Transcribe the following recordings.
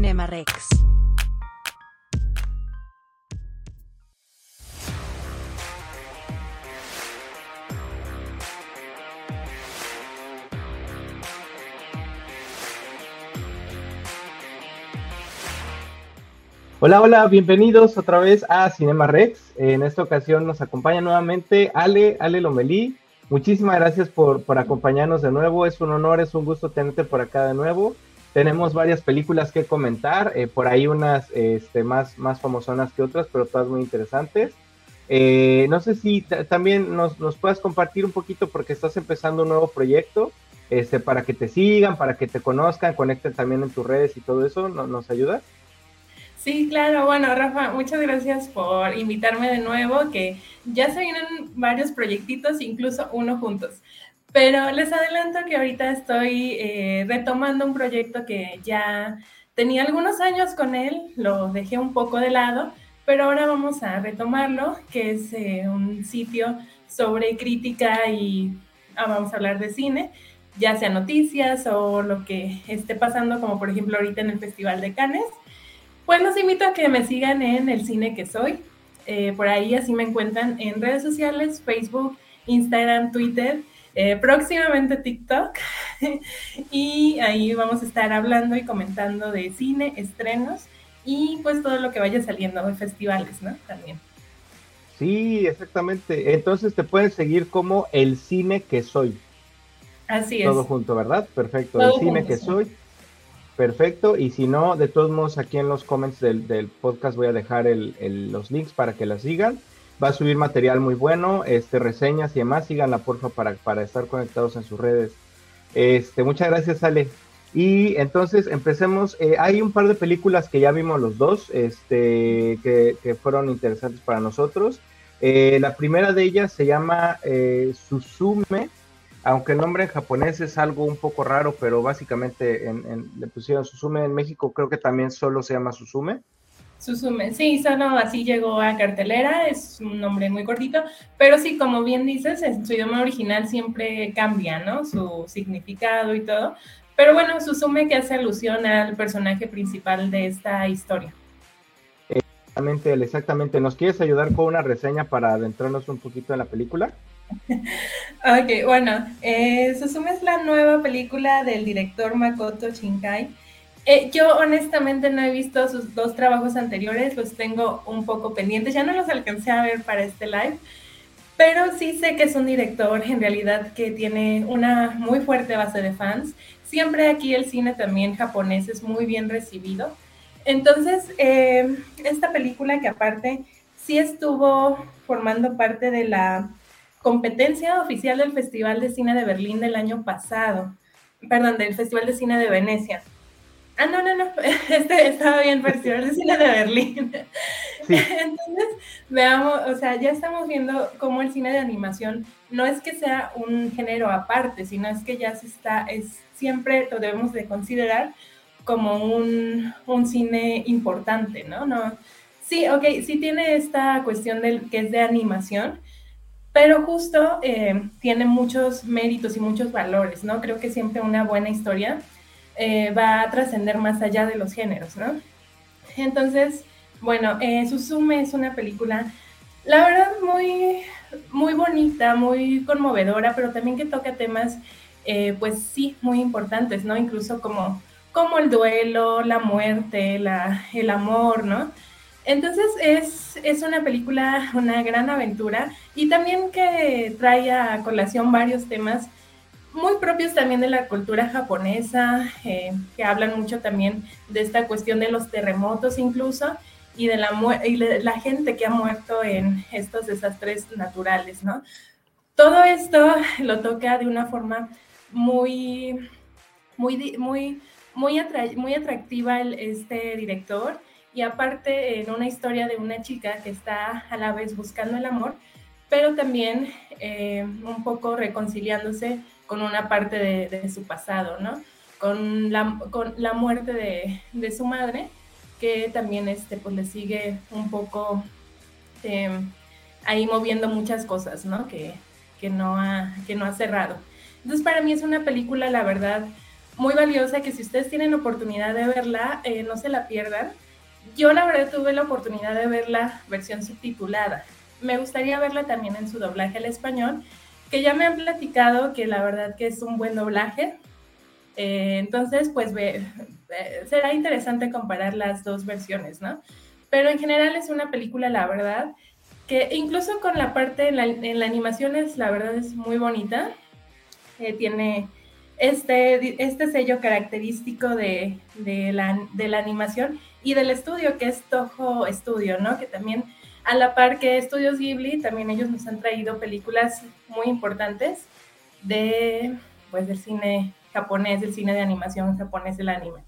Cinema Rex. Hola, hola, bienvenidos otra vez a Cinema Rex. En esta ocasión nos acompaña nuevamente Ale, Ale Lomelí. Muchísimas gracias por, por acompañarnos de nuevo. Es un honor, es un gusto tenerte por acá de nuevo. Tenemos varias películas que comentar, eh, por ahí unas este, más, más famosonas que otras, pero todas muy interesantes. Eh, no sé si también nos, nos puedas compartir un poquito porque estás empezando un nuevo proyecto este, para que te sigan, para que te conozcan, conecten también en tus redes y todo eso. ¿No, ¿Nos ayudas? Sí, claro. Bueno, Rafa, muchas gracias por invitarme de nuevo, que ya se vienen varios proyectitos, incluso uno juntos. Pero les adelanto que ahorita estoy eh, retomando un proyecto que ya tenía algunos años con él, lo dejé un poco de lado, pero ahora vamos a retomarlo, que es eh, un sitio sobre crítica y ah, vamos a hablar de cine, ya sea noticias o lo que esté pasando, como por ejemplo ahorita en el Festival de Cannes. Pues los invito a que me sigan en el cine que soy. Eh, por ahí así me encuentran en redes sociales, Facebook, Instagram, Twitter, eh, próximamente TikTok. y ahí vamos a estar hablando y comentando de cine, estrenos y pues todo lo que vaya saliendo de festivales, ¿no? También. Sí, exactamente. Entonces te pueden seguir como el cine que soy. Así es. Todo junto, ¿verdad? Perfecto. el cine que soy. Perfecto, y si no, de todos modos, aquí en los comments del, podcast voy a dejar los links para que la sigan. Va a subir material muy bueno, este, reseñas y demás, síganla porfa para, para estar conectados en sus redes. Este, muchas gracias, Ale. Y entonces empecemos. Eh, hay un par de películas que ya vimos los dos, este, que, fueron interesantes para nosotros. Eh, la primera de ellas se llama eh, Susume, aunque el nombre en japonés es algo un poco raro, pero básicamente en, le pusieron Susume en México, creo que también solo se llama Susume. Susume, sí, solo así llegó a cartelera, es un nombre muy cortito, pero sí, como bien dices, en su idioma original siempre cambia, ¿no? Su significado y todo. Pero bueno, Susume que hace alusión al personaje principal de esta historia. Exactamente, exactamente. ¿Nos quieres ayudar con una reseña para adentrarnos un poquito en la película? ok, bueno, eh, Susume es la nueva película del director Makoto Shinkai. Eh, yo honestamente no he visto sus dos trabajos anteriores, los tengo un poco pendientes, ya no los alcancé a ver para este live, pero sí sé que es un director en realidad que tiene una muy fuerte base de fans. Siempre aquí el cine también japonés es muy bien recibido. Entonces, eh, esta película que aparte sí estuvo formando parte de la competencia oficial del Festival de Cine de Berlín del año pasado, perdón, del Festival de Cine de Venecia. Ah, no, no, no, este estaba bien, Festival de Cine de Berlín. Entonces, veamos, o sea, ya estamos viendo cómo el cine de animación no es que sea un género aparte, sino es que ya se está, es siempre lo debemos de considerar como un, un cine importante, ¿no? No, sí, ok, sí tiene esta cuestión del que es de animación, pero justo eh, tiene muchos méritos y muchos valores, ¿no? Creo que siempre una buena historia eh, va a trascender más allá de los géneros, ¿no? Entonces, bueno, eh, Susume es una película, la verdad, muy, muy bonita, muy conmovedora, pero también que toca temas, eh, pues sí, muy importantes, ¿no? Incluso como, como el duelo, la muerte, la, el amor, ¿no? Entonces es, es, una película, una gran aventura y también que trae a colación varios temas muy propios también de la cultura japonesa, eh, que hablan mucho también de esta cuestión de los terremotos incluso y de la, gente que ha muerto en estos desastres naturales, ¿no? Todo esto lo toca de una forma muy, muy, muy, muy, muy atractiva este director y aparte en una historia de una chica que está a la vez buscando el amor, pero también eh, un poco reconciliándose con una parte de, su pasado, ¿no? Con la, con la muerte de, de, su madre, que también este, pues, le sigue un poco em, ahí moviendo muchas cosas, ¿no? Que, que, no ha, que no ha cerrado. Entonces para mí es una película, la verdad, muy valiosa que si ustedes tienen oportunidad de verla, eh, no se la pierdan. Yo la verdad tuve la oportunidad de ver la versión subtitulada. Me gustaría verla también en su doblaje al español, que ya me han platicado que la verdad que es un buen doblaje. Eh, entonces, pues ve, será interesante comparar las dos versiones, ¿no? Pero en general es una película, la verdad, que incluso con la parte en la, animación es, la verdad, es muy bonita. Eh, tiene este, este sello característico de, de, la, de la animación y del estudio, que es Toho Studio, ¿no? Que también, a la par que Estudios Ghibli, también ellos nos han traído películas muy importantes de, pues, del cine japonés, del cine de animación japonés, el anime.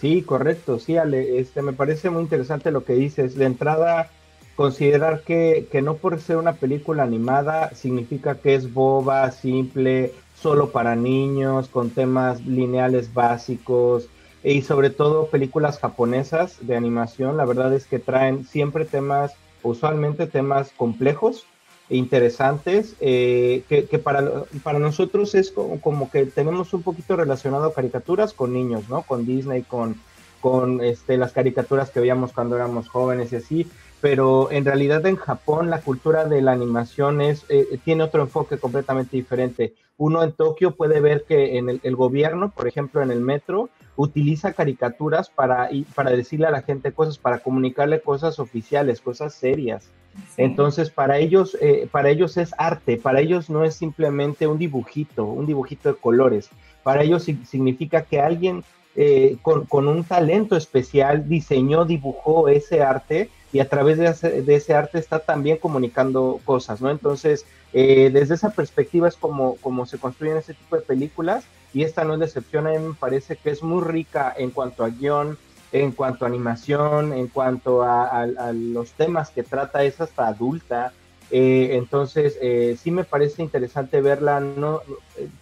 Sí, correcto, sí, Ale, este, me parece muy interesante lo que dices. De entrada, considerar que, que no por ser una película animada significa que es boba, simple, solo para niños, con temas lineales básicos y sobre todo películas japonesas de animación, la verdad es que traen siempre temas, usualmente temas complejos e interesantes, eh, que, para, para nosotros es como, que tenemos un poquito relacionado caricaturas con niños, ¿no? Con Disney, con, con este, las caricaturas que veíamos cuando éramos jóvenes y así, pero en realidad en Japón la cultura de la animación es, eh, tiene otro enfoque completamente diferente. Uno en Tokio puede ver que en el, gobierno, por ejemplo en el metro, utiliza caricaturas para, para decirle a la gente cosas, para comunicarle cosas oficiales, cosas serias. Entonces, para ellos, eh, para ellos es arte, para ellos no es simplemente un dibujito, un dibujito de colores. Para ellos significa que alguien eh, con, con, un talento especial diseñó, dibujó ese arte y a través de ese, arte está también comunicando cosas, ¿no? Entonces, eh, desde esa perspectiva es como, como se construyen ese tipo de películas y esta no es excepción, a mí me parece que es muy rica en cuanto a guion, en cuanto a animación, en cuanto a, los temas que trata, es hasta adulta. Eh, entonces, eh, sí me parece interesante verla, no,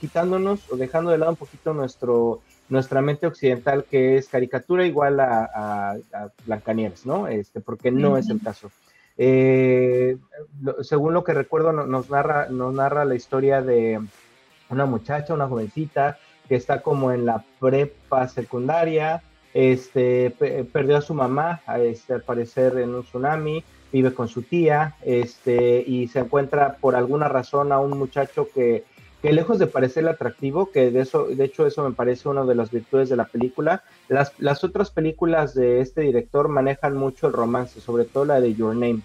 quitándonos o dejando de lado un poquito nuestro nuestra mente occidental que es caricatura igual a, a, Blancanieves, ¿no? Este, porque no es el caso. Eh, según lo que recuerdo, nos narra, nos narra la historia de una muchacha, una jovencita, que está como en la prepa secundaria, este, perdió a su mamá, este, al parecer en un tsunami, vive con su tía, este, y se encuentra por alguna razón a un muchacho que que lejos de parecerle atractivo, que de eso, de hecho eso me parece una de las virtudes de la película, las, las otras películas de este director manejan mucho el romance, sobre todo la de Your Name.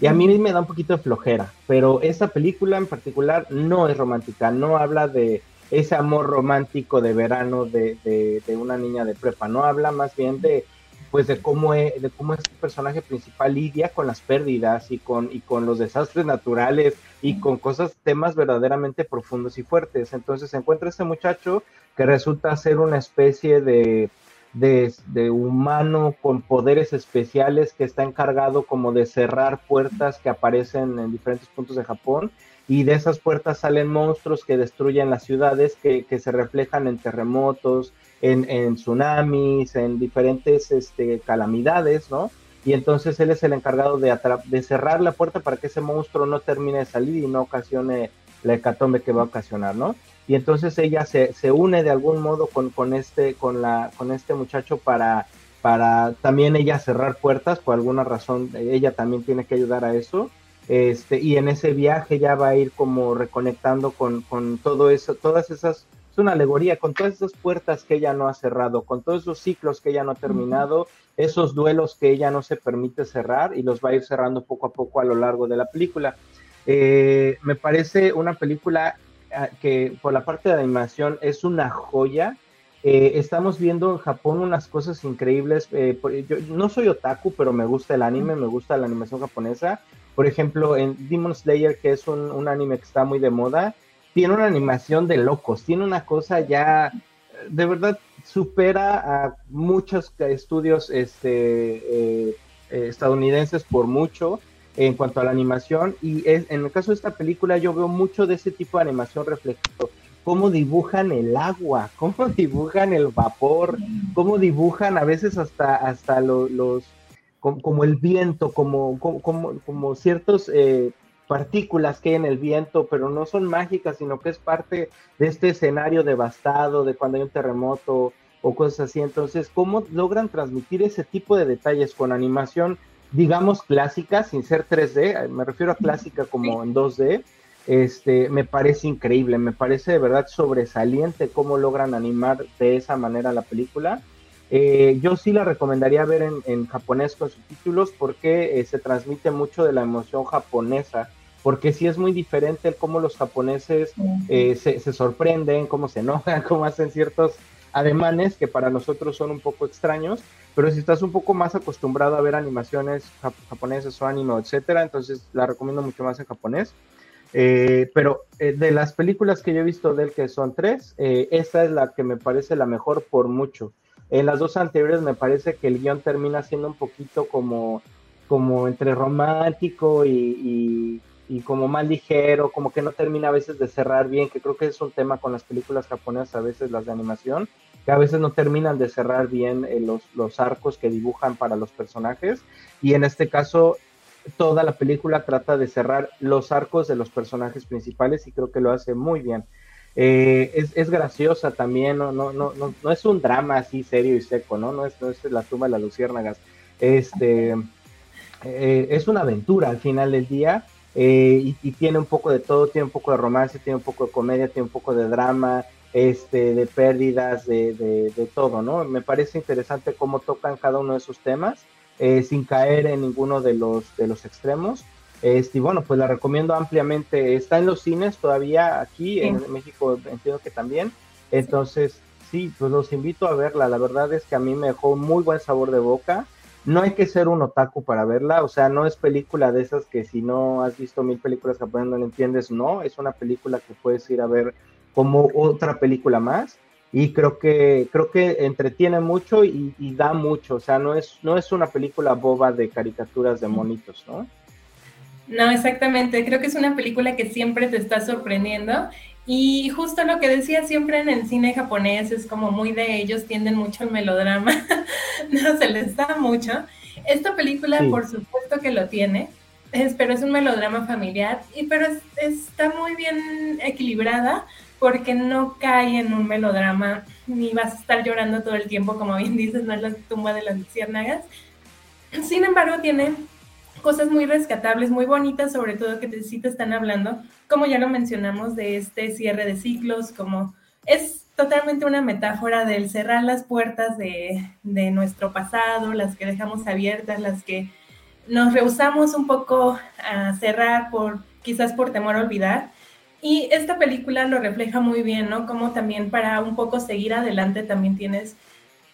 Y a mí me da un poquito de flojera, pero esta película en particular no es romántica, no habla de ese amor romántico de verano de, de, de una niña de prepa, no habla más bien de, pues de cómo, es, de cómo este personaje principal lidia con las pérdidas y con, y con los desastres naturales y con cosas, temas verdaderamente profundos y fuertes. Entonces se encuentra este muchacho que resulta ser una especie de, de, de, humano con poderes especiales que está encargado como de cerrar puertas que aparecen en diferentes puntos de Japón y de esas puertas salen monstruos que destruyen las ciudades que, que se reflejan en terremotos, en, tsunamis, en diferentes este, calamidades, ¿no? Y entonces él es el encargado de, de cerrar la puerta para que ese monstruo no termine de salir y no ocasione la hecatombe que va a ocasionar, ¿no? Y entonces ella se, se une de algún modo con, con, este, con, la, con este muchacho para, para también ella cerrar puertas, por alguna razón ella también tiene que ayudar a eso. Este, y en ese viaje ya va a ir como reconectando con, con todo eso, todas esas es una alegoría con todas esas puertas que ella no ha cerrado, con todos esos ciclos que ella no ha terminado, esos duelos que ella no se permite cerrar y los va a ir cerrando poco a poco a lo largo de la película. Eh, me parece una película ah, que por la parte de animación es una joya. Eh, estamos viendo en Japón unas cosas increíbles. Eh, yo no soy otaku, pero me gusta el anime, me gusta la animación japonesa. Por ejemplo, en Demon Slayer, que es un, un anime que está muy de moda, tiene una animación de locos, tiene una cosa ya, de verdad, supera a muchos estudios este, eh, eh, estadounidenses por mucho en cuanto a la animación. Y en el caso de esta película yo veo mucho de ese tipo de animación reflejado. Cómo dibujan el agua, cómo dibujan el vapor, cómo dibujan a veces hasta, hasta los, como, el viento, como, como, como ciertos... Eh, partículas que hay en el viento, pero no son mágicas, sino que es parte de este escenario devastado, de cuando hay un terremoto o cosas así. Entonces, ¿cómo logran transmitir ese tipo de detalles con animación, digamos, clásica, sin ser 3D? Me refiero a clásica como en 2D. Este, me parece increíble, me parece de verdad sobresaliente cómo logran animar de esa manera la película. Eh, yo sí la recomendaría ver en, japonés con subtítulos porque eh, se transmite mucho de la emoción japonesa porque sí es muy diferente el cómo los japoneses eh, se, sorprenden, cómo se enojan, cómo hacen ciertos ademanes que para nosotros son un poco extraños, pero si estás un poco más acostumbrado a ver animaciones japonesas o anime, etcétera, entonces la recomiendo mucho más en japonés. Eh, pero eh, de las películas que yo he visto de él, que son tres, esta es la que me parece la mejor por mucho. En las dos anteriores me parece que el guion termina siendo un poquito como, como entre romántico y y como más ligero, como que no termina a veces de cerrar bien, que creo que es un tema con las películas japonesas, a veces las de animación, que a veces no terminan de cerrar bien eh, los, los arcos que dibujan para los personajes. Y en este caso, toda la película trata de cerrar los arcos de los personajes principales y creo que lo hace muy bien. Eh, es, es, graciosa también, no, no, no, no, es un drama así serio y seco, ¿no? No es, no es la tumba de las luciérnagas. Este, eh, es una aventura al final del día eh, y, tiene un poco de todo, tiene un poco de romance, tiene un poco de comedia, tiene un poco de drama, este, de pérdidas, de, de, todo, ¿no? Me parece interesante cómo tocan cada uno de esos temas eh, sin caer en ninguno de los, de los extremos. Este, y bueno, pues la recomiendo ampliamente. Está en los cines todavía aquí, en México entiendo que también. Entonces, sí, pues los invito a verla. La verdad es que a mí me dejó un muy buen sabor de boca. No hay que ser un otaku para verla, o sea, no es película de esas que si no has visto mil películas japonesas no la entiendes, no, es una película que puedes ir a ver como otra película más y creo que creo que entretiene mucho y, da mucho, o sea, no es no es una película boba de caricaturas de monitos, ¿no? No, exactamente. Creo que es una película que siempre te está sorprendiendo y justo lo que decía siempre en el cine japonés es como muy de ellos, tienden mucho el melodrama, no se les da mucho. Esta película, por supuesto que lo tiene, es, pero es un melodrama familiar, y pero está muy bien equilibrada porque no cae en un melodrama, ni vas a estar llorando todo el tiempo, como bien dices, no es la tumba de las luciérnagas. Sin embargo, tiene cosas muy rescatables, muy bonitas, sobre todo que te, sí te están hablando, como ya lo mencionamos, de este cierre de ciclos, como es totalmente una metáfora del cerrar las puertas de, de nuestro pasado, las que dejamos abiertas, las que nos rehusamos un poco a cerrar por quizás por temor a olvidar. Y esta película lo refleja muy bien, ¿no? Como también para un poco seguir adelante también tienes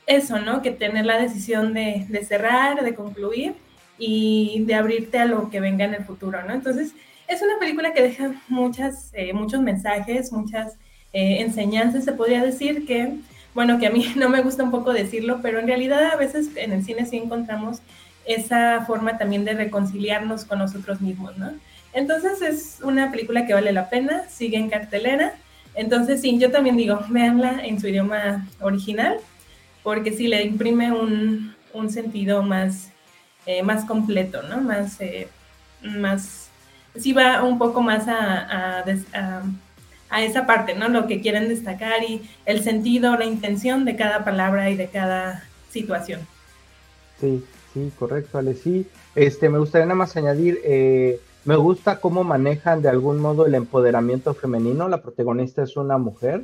eso, ¿no? Que tener la decisión de, de cerrar, de concluir y de abrirte a lo que venga en el futuro, ¿no? Entonces, es una película que deja muchas, eh, muchos mensajes, muchas eh, enseñanzas, se podría decir que, bueno, que a mí no me gusta un poco decirlo, pero en realidad a veces en el cine sí encontramos esa forma también de reconciliarnos con nosotros mismos, ¿no? Entonces es una película que vale la pena, sigue en cartelera. Entonces sí, yo también digo, véanla en su idioma original, porque sí le imprime un, un sentido más eh, más completo, ¿no? Más, eh, más, sí va un poco más a, a, esa parte, ¿no? Lo que quieren destacar y el sentido, la intención de cada palabra y de cada situación. Sí, sí, correcto, Ale. Sí, este, me gustaría nada más añadir, eh, me gusta cómo manejan de algún modo el empoderamiento femenino. La protagonista es una mujer.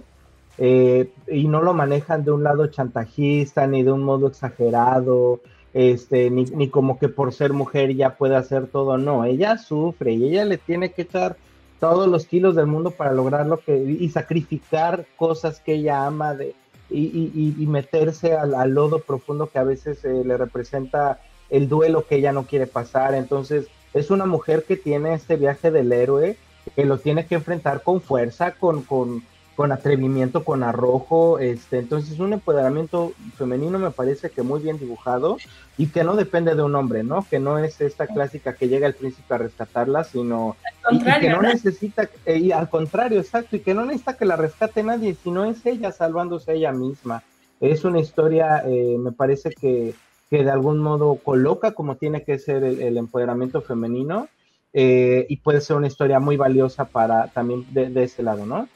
y no lo manejan de un lado chantajista ni de un modo exagerado, este, ni, ni, como que por ser mujer ya puede hacer todo, no, ella sufre y ella le tiene que echar todos los kilos del mundo para lograr lo que, y sacrificar cosas que ella ama de, y, y, meterse al, lodo profundo que a veces eh, le representa el duelo que ella no quiere pasar, entonces es una mujer que tiene este viaje del héroe, que lo tiene que enfrentar con fuerza, con, con, con atrevimiento, con arrojo, este, entonces un empoderamiento femenino me parece que muy bien dibujado y que no depende de un hombre, ¿no? Que no es esta clásica que llega el príncipe a rescatarla, sino y, que no necesita, eh, y al contrario, exacto, y que no necesita que la rescate nadie, sino es ella salvándose ella misma. Es una historia, eh, me parece que, que, de algún modo coloca como tiene que ser el, el empoderamiento femenino eh, y puede ser una historia muy valiosa para también de, de ese lado, ¿no?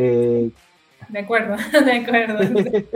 Eh, de acuerdo, de acuerdo.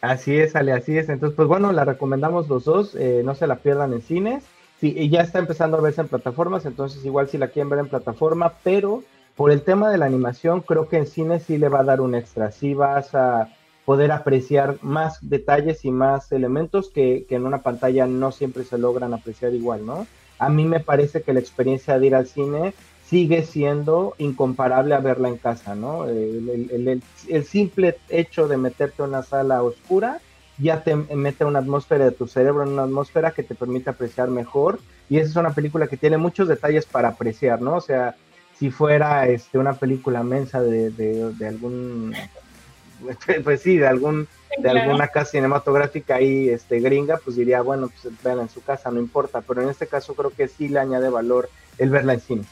así es, Ale, así es. Entonces, pues bueno, la recomendamos los dos, eh, no se la pierdan en cines. Sí, y ya está empezando a verse en plataformas, entonces igual si la quieren ver en plataforma, pero por el tema de la animación, creo que en cine sí le va a dar un extra. Sí vas a poder apreciar más detalles y más elementos que, que en una pantalla no siempre se logran apreciar igual, ¿no? A mí me parece que la experiencia de ir al cine sigue siendo incomparable a verla en casa, ¿no? El, simple hecho de meterte en una sala oscura ya te mete una atmósfera de tu cerebro, en una atmósfera que te permite apreciar mejor. Y esa es una película que tiene muchos detalles para apreciar, ¿no? O sea, si fuera este, una película mensa de, de, algún, pues sí, de algún de alguna casa cinematográfica ahí este, gringa, pues diría, bueno, pues en su casa, no importa. Pero en este caso creo que sí le añade valor el verla en cine.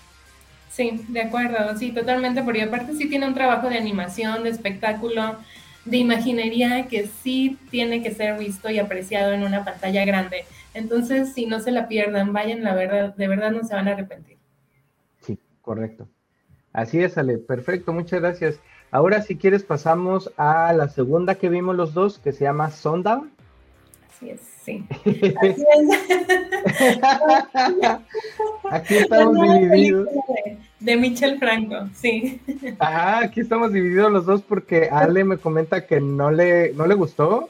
Sí, de acuerdo, sí, totalmente, porque aparte sí tiene un trabajo de animación, de espectáculo, de imaginería que sí tiene que ser visto y apreciado en una pantalla grande. Entonces, si no se la pierdan, vayan, la verdad, de verdad no se van a arrepentir. Sí, correcto. Así es, Ale, perfecto, muchas gracias. Ahora, si quieres, pasamos a la segunda que vimos los dos, que se llama Sundown. Así es, sí. Así es. Aquí estamos divididos. De, Michel Franco, sí. Ah, aquí estamos divididos los dos porque Ale me comenta que no le, no le gustó.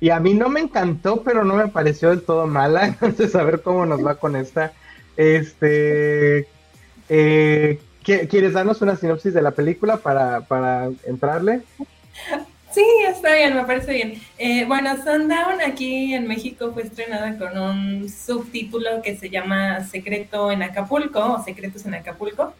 Y a mí no me encantó, pero no me pareció del todo mala. Entonces, a ver cómo nos va con esta. Este. Eh, ¿Quieres darnos una sinopsis de la película para, para entrarle? Sí, está bien, me parece bien. Eh, bueno, Sundown aquí en México fue estrenada con un subtítulo que se llama Secreto en Acapulco o Secretos en Acapulco.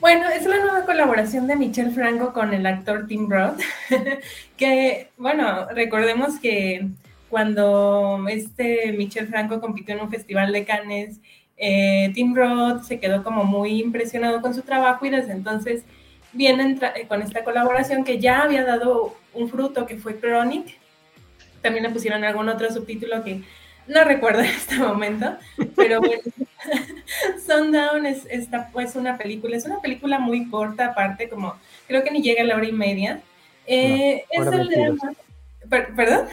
Bueno, es la nueva colaboración de Michelle Franco con el actor Tim Roth, que, bueno, recordemos que cuando este Michelle Franco compitió en un festival de Cannes, eh, Tim Roth se quedó como muy impresionado con su trabajo y desde entonces vienen eh, con esta colaboración que ya había dado un fruto que fue Chronic. También le pusieron algún otro subtítulo que no recuerdo en este momento, pero bueno, Sundown es, esta, pues, una película, es una película muy corta, aparte, como creo que ni llega a la hora y media. Eh, es el drama. ¿Perdón?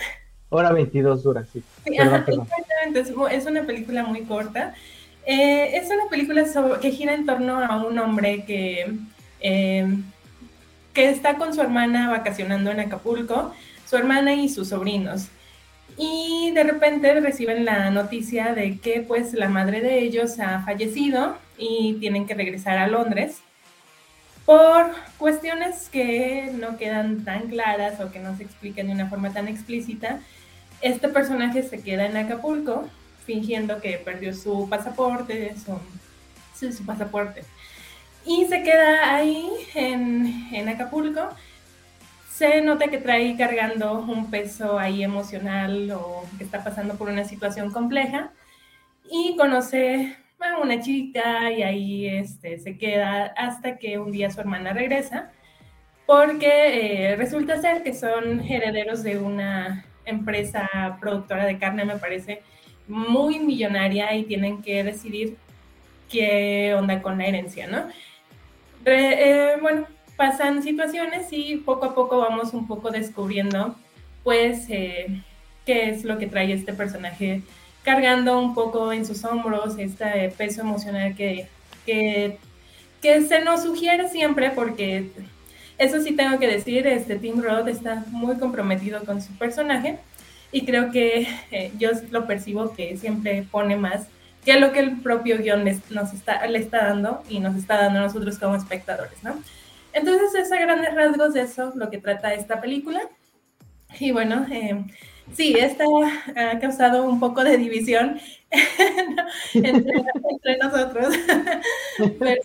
Hora 22 dura, sí. exactamente, es, una película muy corta. Eh, es una película que gira en torno a un hombre que eh, que está con su hermana vacacionando en Acapulco, su hermana y sus sobrinos. Y de repente reciben la noticia de que pues la madre de ellos ha fallecido y tienen que regresar a Londres. Por cuestiones que no quedan tan claras o que no se explican de una forma tan explícita, este personaje se queda en Acapulco fingiendo que perdió su pasaporte, su, su pasaporte y se queda ahí en, Acapulco. Se nota que trae cargando un peso ahí emocional o que está pasando por una situación compleja y conoce a una chica y ahí este, se queda hasta que un día su hermana regresa porque eh, resulta ser que son herederos de una empresa productora de carne, me parece, muy millonaria y tienen que decidir qué onda con la herencia, ¿no? Eh, bueno, pasan situaciones y poco a poco vamos un poco descubriendo, pues, eh, qué es lo que trae este personaje cargando un poco en sus hombros este peso emocional que, que, se nos sugiere siempre porque eso sí tengo que decir, este Tim Roth está muy comprometido con su personaje y creo que eh, yo lo percibo que siempre pone más que lo que el propio guion nos está, le está dando y nos está dando a nosotros como espectadores, ¿no? Entonces es a grandes rasgos de eso lo que trata esta película. Y bueno, eh, sí, esta ha causado un poco de división entre, nosotros.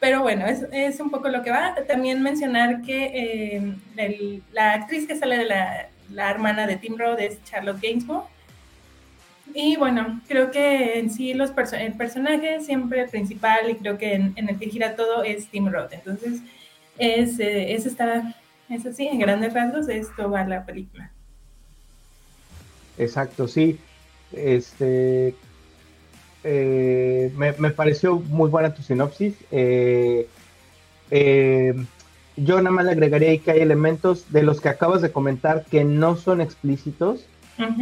pero, bueno, es, es, un poco lo que va. También mencionar que eh, la actriz que sale de la, la hermana de Tim Roth es Charlotte Gainsbourg y bueno, creo que en sí los el personaje siempre principal y creo que en, el que gira todo es Tim Roth. Entonces, es, eh, es, está, es así, en grandes rasgos, esto va la película. Exacto, sí. Este, eh, me, pareció muy buena tu sinopsis. Eh, eh, yo nada más le agregaría que hay elementos de los que acabas de comentar que no son explícitos.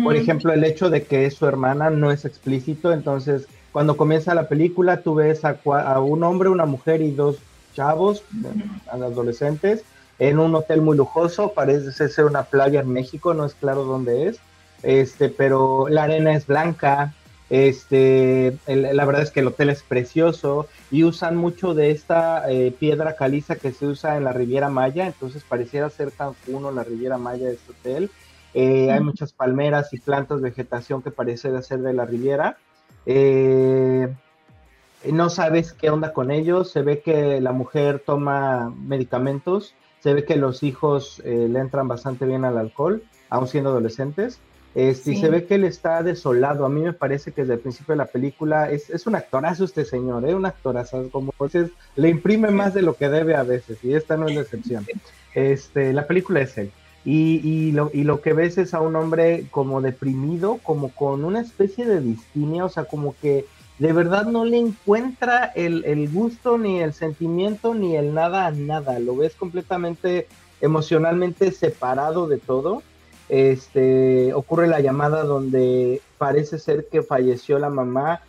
Por ejemplo, el hecho de que es su hermana no es explícito. Entonces, cuando comienza la película, tú ves a, a un hombre, una mujer y dos chavos, adolescentes, en un hotel muy lujoso. Parece ser una playa en México, no es claro dónde es. Este, pero la arena es blanca, este, la verdad es que el hotel es precioso y usan mucho de esta eh, piedra caliza que se usa en la Riviera Maya, entonces pareciera ser Cancún o la Riviera Maya de este hotel. Eh, hay muchas palmeras y plantas, vegetación que parece de ser de la Riviera. Eh, no sabes qué onda con ellos, se ve que la mujer toma medicamentos, se ve que los hijos le entran bastante bien al alcohol, aún siendo adolescentes. Este, y se ve que él está desolado. A mí me parece que desde el principio de la película es, es un actorazo este señor, ¿eh? un actorazo, como dices, le imprime más de lo que debe a veces, y esta no es la excepción. Este, la película es él. Y, y, lo, y lo que ves es a un hombre como deprimido, como con una especie de distimia, o sea, como que de verdad no le encuentra el, el gusto, ni el sentimiento, ni el nada a nada. Lo ves completamente emocionalmente separado de todo este, ocurre la llamada donde parece ser que falleció la mamá,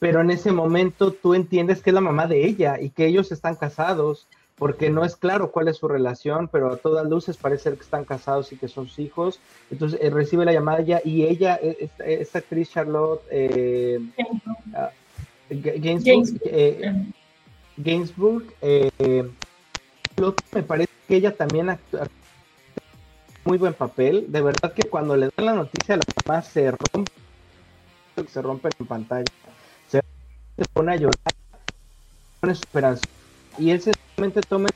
pero en ese momento tú entiendes que es la mamá de ella y que ellos están casados, porque no es claro cuál es su relación, pero a todas luces parece ser que están casados y que son sus hijos. Entonces eh, recibe la llamada ella y ella, e, esta, actriz Charlotte eh, Gainsbourg, eh, eh, me parece que ella también actúa muy buen papel. De verdad que cuando le dan la noticia a la mamá se rompe, se rompe en pantalla, se, pone a llorar, pone su esperanza. Y él sencillamente toma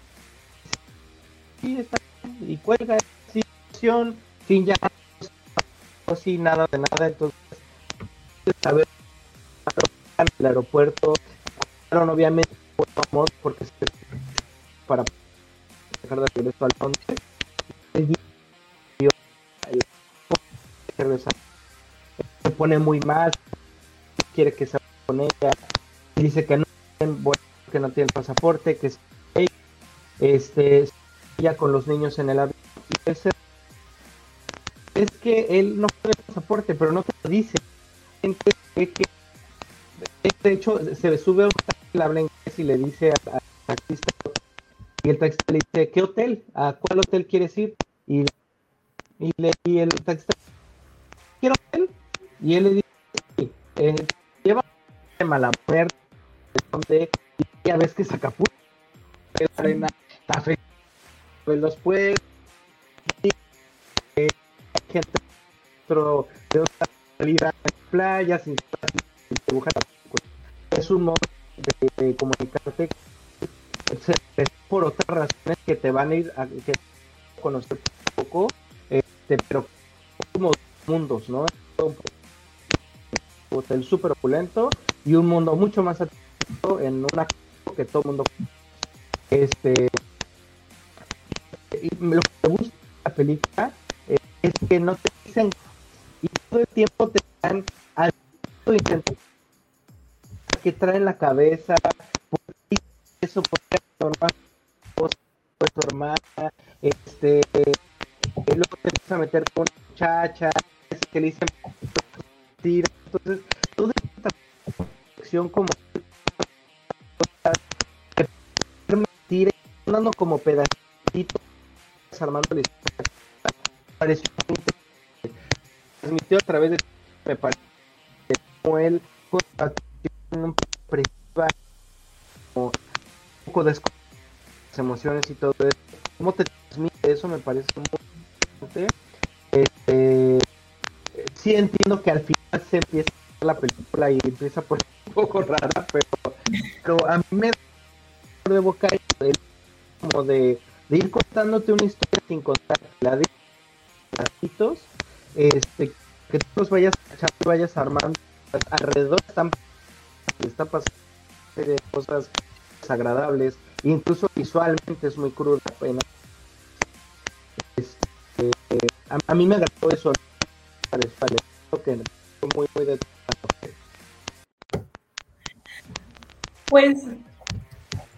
y, cuelga esa situación sin ya nada de nada. Entonces, en el aeropuerto, obviamente porque para dejar de regreso al Londres se pone muy mal, quiere que se ella, dice que no, que no tiene el pasaporte, que este ya con los niños en el avión. Es, que él no tiene pasaporte, pero no te lo dice. de hecho, se sube a un taxi, habla inglés y le dice al taxista, y el taxista le dice, ¿qué hotel? ¿A cuál hotel quieres ir? Y, y, le, y el taxista quiero él. Y él le dice, eh, lleva mala muerte, donde ya ves que la arena está fe. Pues los eh, gente de otra salida y dibujar es un modo de, comunicarte por otras razones que te van a ir a que conocer un poco este, pero como mundos, ¿no? Un hotel súper opulento y un mundo mucho más en una que todo el mundo este y lo que me gusta de la película es que no te dicen y todo el tiempo te dan al que trae en la cabeza eso por tu hermana este luego te empieza a meter con muchacha que le dicen entonces toda esta acción como tira como pedacitos armando la historia. Pareció transmitió a través de me parece como él un un poco de las emociones y todo eso. Cómo te transmite eso me parece muy importante este sí entiendo que al final se empieza la película y empieza por un poco rara, pero, a mí me de boca como de, ir contándote una historia sin contar la de este, que tú los vayas vayas armando alrededor están está pasando de cosas desagradables, incluso visualmente es muy cruda. Este, a, a, mí me agradó eso que muy, muy Pues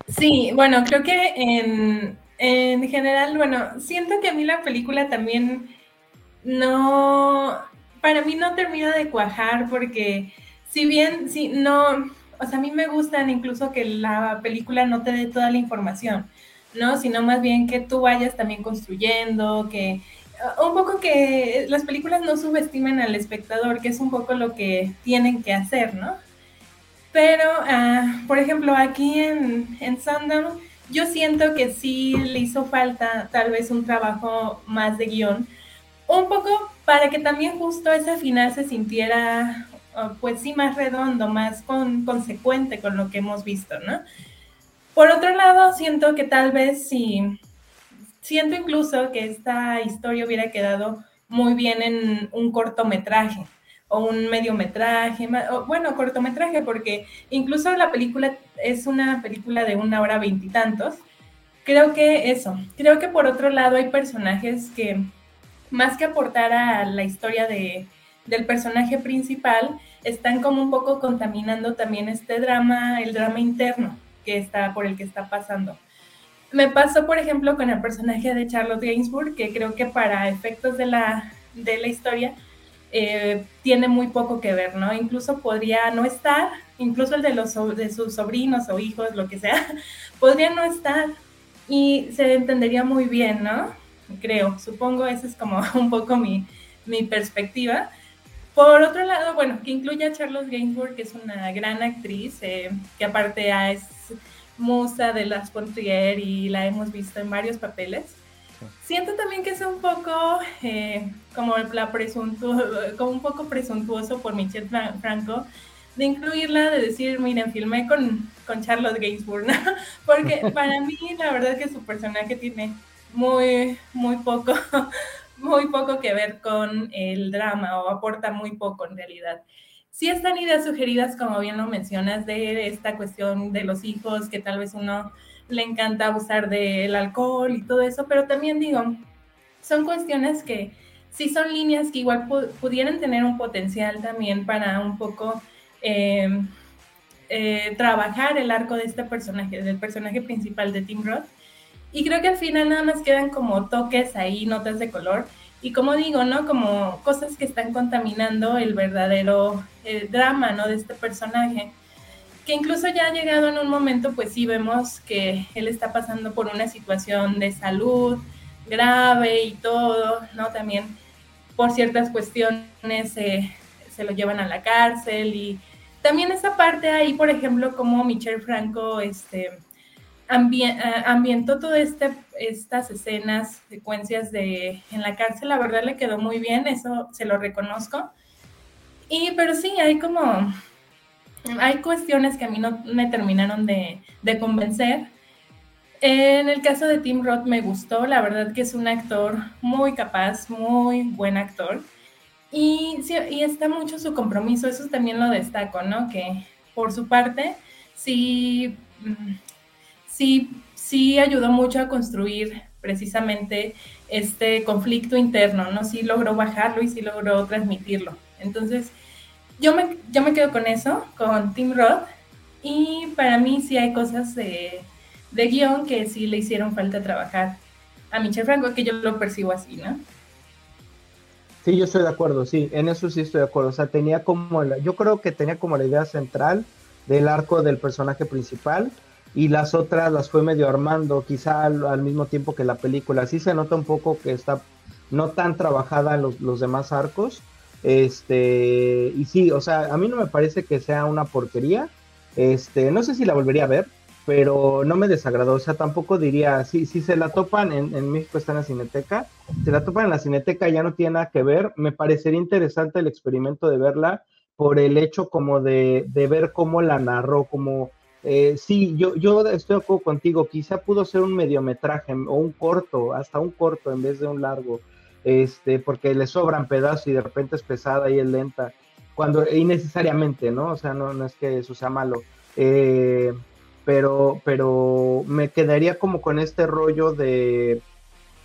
sí, bueno, creo que en, en general, bueno, siento que a mí la película también no, para mí no termina de cuajar porque si bien, si no, o sea, a mí me gustan incluso que la película no te dé toda la información, ¿no? Sino más bien que tú vayas también construyendo, que un poco que las películas no subestimen al espectador, que es un poco lo que tienen que hacer, ¿no? Pero, ah, por ejemplo, aquí en, en Sundown, yo siento que sí le hizo falta tal vez un trabajo más de guion, un poco para que también justo ese final se sintiera, ah, pues sí, más redondo, más con, consecuente con lo que hemos visto, ¿no? Por otro lado, siento que tal vez sí, siento incluso que esta historia hubiera quedado muy bien en un cortometraje o un mediometraje, o, bueno, cortometraje, porque incluso la película es una película de una hora veintitantos. Creo que eso, creo que por otro lado hay personajes que más que aportar a la historia de, del personaje principal, están como un poco contaminando también este drama, el drama interno que está por el que está pasando. Me pasó, por ejemplo, con el personaje de Charlotte Gainsbourg, que creo que para efectos de la, de la historia eh, tiene muy poco que ver, ¿no? Incluso podría no estar, incluso el de, los, de sus sobrinos o hijos, lo que sea, podría no estar y se entendería muy bien, ¿no? creo. Supongo esa es como un poco mi, perspectiva. Por otro lado, bueno, que incluye a Charlotte Gainsbourg, que es una gran actriz, eh, que aparte es musa de Las Pontrier y la hemos visto en varios papeles. Siento también que es un poco eh, como, la como un poco presuntuoso por Michelle Franco de incluirla, de decir, miren, filmé con, con Charlotte Gainsbourg, ¿no? Porque para mí la verdad es que su personaje tiene muy, muy poco, muy poco que ver con el drama o aporta muy poco en realidad. Sí están ideas sugeridas, como bien lo mencionas, de esta cuestión de los hijos, que tal vez uno le encanta abusar del alcohol y todo eso, pero también digo, son cuestiones que sí son líneas que igual pudieran tener un potencial también para un poco eh, eh, trabajar el arco de este personaje, del personaje principal de Tim Roth y creo que al final nada más quedan como toques ahí, notas de color. Y como digo, ¿no? Como cosas que están contaminando el verdadero drama, ¿no? De este personaje. Que incluso ya ha llegado en un momento, pues sí vemos que él está pasando por una situación de salud grave y todo, ¿no? También por ciertas cuestiones se lo llevan a la cárcel y también esa parte ahí, por ejemplo, como Michelle Franco, este, eh, ambientó todas este, estas escenas, secuencias de en la cárcel, la verdad le quedó muy bien, eso se lo reconozco. Y pero sí, hay como, hay cuestiones que a mí no me terminaron de, de convencer. En el caso de Tim Roth me gustó, la verdad que es un actor muy capaz, muy buen actor. Y, y está mucho su compromiso, eso también lo destaco, ¿no? Que por su parte, sí mm, sí, sí ayudó mucho a construir precisamente este conflicto interno, ¿no? Sí logró bajarlo y sí logró transmitirlo. Entonces, yo me, yo me quedo con eso, con Tim Roth, y para mí sí hay cosas de, de guion que sí le hicieron falta trabajar a Michel Franco, que yo lo percibo así, ¿no? Sí, yo estoy de acuerdo, sí, en eso sí estoy de acuerdo. O sea, tenía como, la, yo creo que tenía como la idea central del arco del personaje principal, y las otras las fue medio armando, quizá al, mismo tiempo que la película. Sí se nota un poco que está no tan trabajada los, los, demás arcos. Este, y sí, o sea, a mí no me parece que sea una porquería. Este, no sé si la volvería a ver, pero no me desagradó. O sea, tampoco diría, si, si se la topan en, México está en la Cineteca, se la topan en la Cineteca ya no tiene nada que ver. Me parecería interesante el experimento de verla por el hecho como de, de ver cómo la narró, como eh, sí, yo, yo estoy de acuerdo contigo, quizá pudo ser un mediometraje o un corto, hasta un corto en vez de un largo, este, porque le sobran pedazos y de repente es pesada y es lenta, cuando innecesariamente, ¿no? O sea, no, no es que eso sea malo, eh, pero, pero me quedaría como con este rollo de,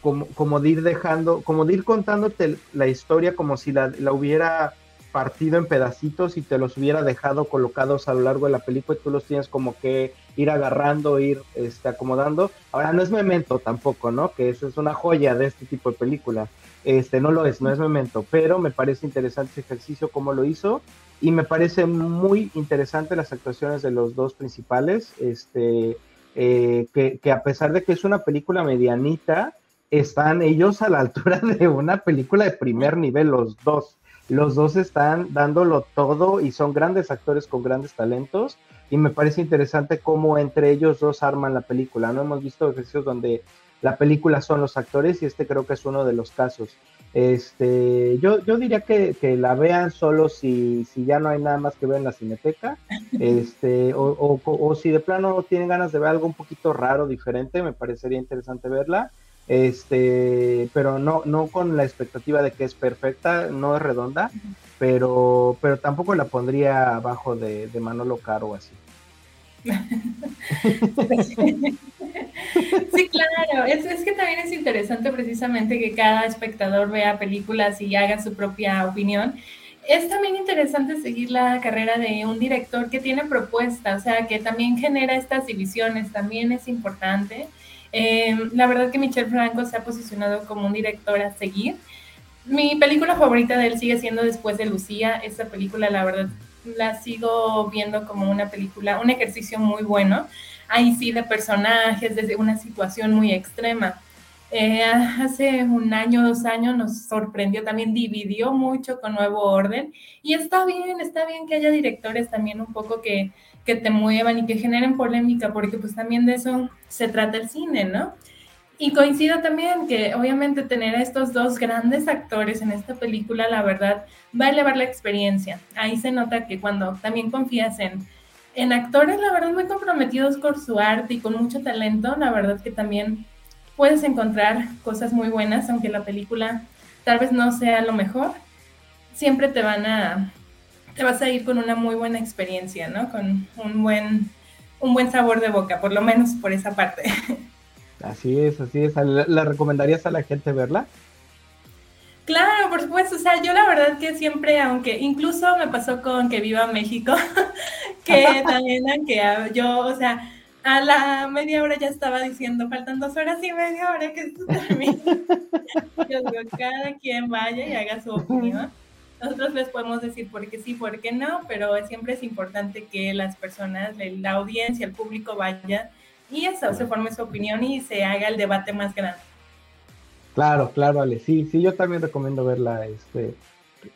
como, como de ir dejando, como de ir contándote la historia como si la, la hubiera partido en pedacitos y te los hubiera dejado colocados a lo largo de la película y tú los tienes como que ir agarrando, ir este, acomodando. Ahora, no es Memento tampoco, ¿no? Que eso es una joya de este tipo de película. Este, no lo es, no es Memento, pero me parece interesante ese ejercicio, cómo lo hizo, y me parece muy interesante las actuaciones de los dos principales, este, eh, que a pesar de que es una película medianita, están ellos a la altura de una película de primer nivel, los dos. Los dos están dándolo todo y son grandes actores con grandes talentos y me parece interesante cómo entre ellos dos arman la película. No hemos visto ejercicios donde la película son los actores y este creo que es uno de los casos. Este, yo, yo diría que, la vean solo si, si ya no hay nada más que ver en la cineteca, este, o, o, o si de plano tienen ganas de ver algo un poquito raro, diferente, me parecería interesante verla este, pero no, no con la expectativa de que es perfecta, no es redonda, pero, pero tampoco la pondría abajo de, Manolo Caro así. sí, claro, es, es, que también es interesante precisamente que cada espectador vea películas y haga su propia opinión. Es también interesante seguir la carrera de un director que tiene propuesta, o sea, que también genera estas divisiones, también es importante. Eh, la verdad que Michel Franco se ha posicionado como un director a seguir. Mi película favorita de él sigue siendo Después de Lucía. Esta película, la verdad, la sigo viendo como una película, un ejercicio muy bueno. Ahí sí, de personajes, desde una situación muy extrema. Eh, hace un año, dos años nos sorprendió, también dividió mucho con Nuevo Orden. Y está bien, está bien que haya directores también un poco que que te muevan y que generen polémica, porque pues también de eso se trata el cine, ¿no? Y coincido también que obviamente tener a estos dos grandes actores en esta película, la verdad, va a elevar la experiencia. Ahí se nota que cuando también confías en, en actores, la verdad, muy comprometidos con su arte y con mucho talento, la verdad que también puedes encontrar cosas muy buenas, aunque la película tal vez no sea lo mejor, siempre te van a, te vas a ir con una muy buena experiencia, ¿no? Con un buen, un buen sabor de boca, por lo menos por esa parte. Así es, así es. ¿La recomendarías a la gente verla? Claro, por supuesto. O sea, yo la verdad que siempre, aunque incluso me pasó con Que Viva México, que también, que yo, o sea, a la media hora ya estaba diciendo, faltan dos horas y media hora que esto termine. yo digo, cada quien vaya y haga su opinión. Nosotros les podemos decir por qué sí, por qué no, pero siempre es importante que las personas, la audiencia, el público vaya y eso, se forme su opinión y se haga el debate más grande. Claro, claro, Ale. Sí, sí, yo también recomiendo verla, este,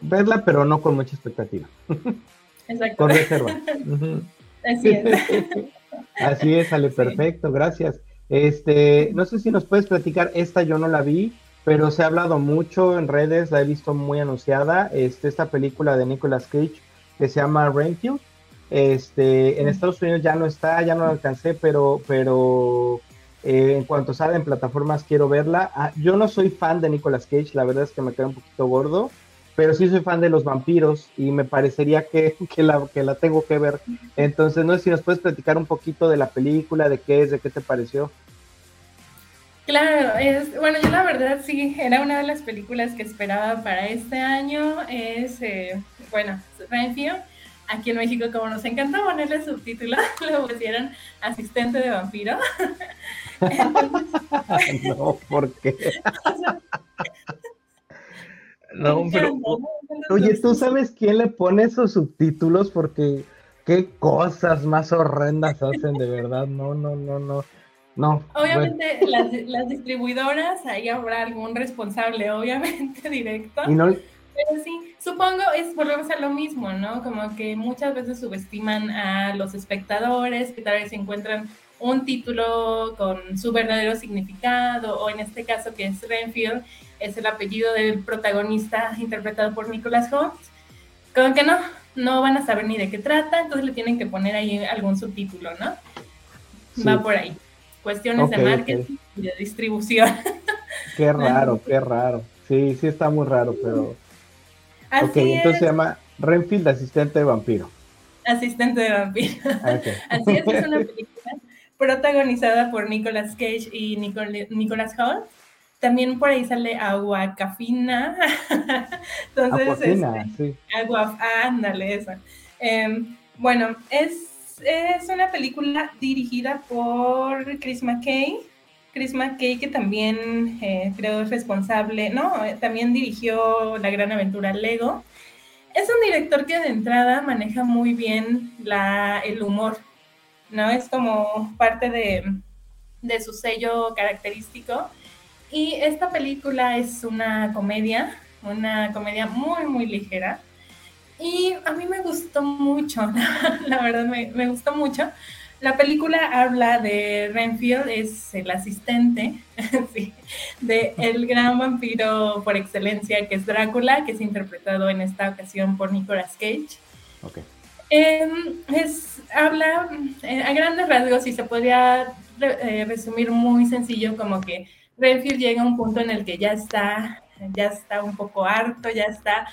verla, pero no con mucha expectativa. Exacto. Con reserva. Así es. Así es, Ale, perfecto, gracias. Este, no sé si nos puedes platicar, esta yo no la vi, pero se ha hablado mucho en redes, la he visto muy anunciada, este, esta película de Nicolas Cage que se llama Renfield. Este, en Estados Unidos ya no está, ya no la alcancé, pero, pero eh, en cuanto salga en plataformas quiero verla. Ah, yo no soy fan de Nicolas Cage, la verdad es que me queda un poquito gordo, pero sí soy fan de los vampiros y me parecería que, que, la, que la tengo que ver. Entonces, no sé si nos puedes platicar un poquito de la película, de qué es, de qué te pareció. Claro, es, bueno, yo la verdad sí, era una de las películas que esperaba para este año. Es, eh, bueno, Renfield. Aquí en México, como nos encanta ponerle subtítulos, le pusieron asistente de vampiro. no, ¿por qué? No, pero. Oye, ¿tú sabes quién le pone esos subtítulos? Porque qué cosas más horrendas hacen, de verdad. No, no, no, no. No. Obviamente las, distribuidoras, ahí habrá algún responsable, obviamente, directo. Pero sí, supongo es volvemos a lo mismo, ¿no? Como que muchas veces subestiman a los espectadores, que tal vez encuentran un título con su verdadero significado, o en este caso que es Renfield, es el apellido del protagonista interpretado por Nicholas Holmes. Como que no, no van a saber ni de qué trata, entonces le tienen que poner ahí algún subtítulo, ¿no? Va por ahí cuestiones de marketing y de distribución. Qué raro, qué raro. Sí, sí está muy raro, pero... Así ok, entonces se llama Renfield, asistente de vampiro. Asistente de vampiro. Así es, es una película protagonizada por Nicolas Cage y Nicolas Hall. también por ahí sale Aguacafina. Entonces, Aguafina, sí. Agua, ándale, esa. Em, bueno, es, es una película dirigida por Chris McKay. Chris McKay, que también eh, creo es responsable, ¿no? También dirigió La Gran Aventura Lego. Es un director que de entrada maneja muy bien la, el humor, ¿no? Es como parte de, de su sello característico. Y esta película es una comedia, una comedia muy, muy ligera. Y a mí me gustó mucho, la verdad me, me gustó mucho. La película habla de Renfield, es el asistente sí, de el gran vampiro por excelencia que es Drácula, que es interpretado en esta ocasión por Nicolas Cage. Okay. Em, habla eh, a grandes rasgos y se podría eh, resumir muy sencillo como que Renfield llega a un punto en el que ya está, ya está un poco harto, ya está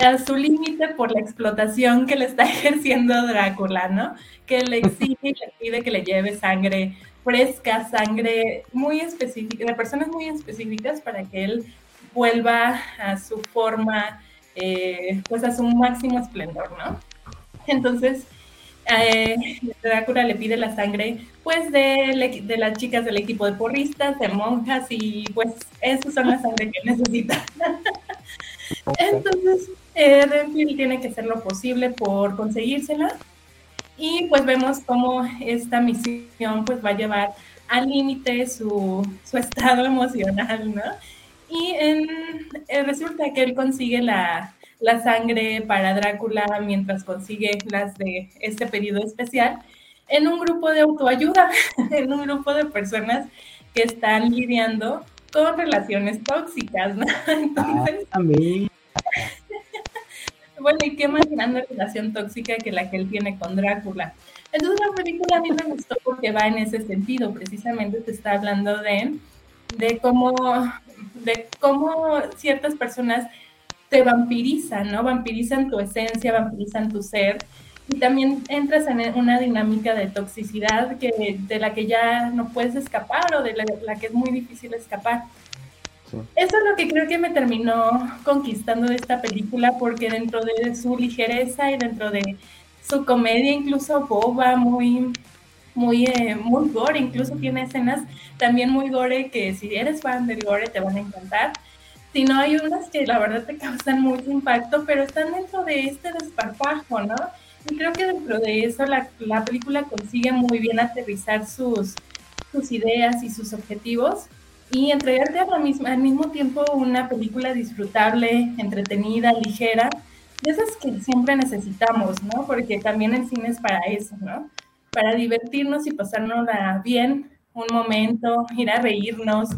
a su límite por la explotación que le está ejerciendo Drácula, ¿no? Que le exige y le pide que le lleve sangre fresca, sangre muy específica, de personas muy específicas para que él vuelva a su forma, eh, pues a su máximo esplendor, ¿no? Entonces, eh, Drácula le pide la sangre pues de, de, las chicas del equipo de porristas, de monjas y pues esas son las sangre que necesita. Entonces, eh, Renfield tiene que hacer lo posible por conseguírsela y pues vemos cómo esta misión pues va a llevar al límite su, su, estado emocional, ¿no? Y en, eh, resulta que él consigue la, la sangre para Drácula mientras consigue las de este pedido especial en un grupo de autoayuda, en un grupo de personas que están lidiando con relaciones tóxicas, ¿no? Entonces, a mí. bueno, ¿y qué más grande relación tóxica que la que él tiene con Drácula? Entonces la película a mí me gustó porque va en ese sentido, precisamente te está hablando de, de cómo, de cómo ciertas personas te vampirizan, ¿no? Vampirizan tu esencia, vampirizan tu ser. Y también entras en una dinámica de toxicidad que, de la que ya no puedes escapar o de la, que es muy difícil escapar. Eso es lo que creo que me terminó conquistando de esta película, porque dentro de su ligereza y dentro de su comedia, incluso boba, muy, muy, eh, muy gore, incluso tiene escenas también muy gore que si eres fan del gore te van a encantar sino hay unas que la verdad te causan mucho impacto, pero están dentro de este desparpajo, ¿no? Y creo que dentro de eso la, la película consigue muy bien aterrizar sus, sus ideas y sus objetivos y entregarte al mismo, al mismo tiempo una película disfrutable, entretenida, ligera, de esas que siempre necesitamos, ¿no? Porque también el cine es para eso, ¿no? Para divertirnos y pasarnos bien un momento, ir a reírnos,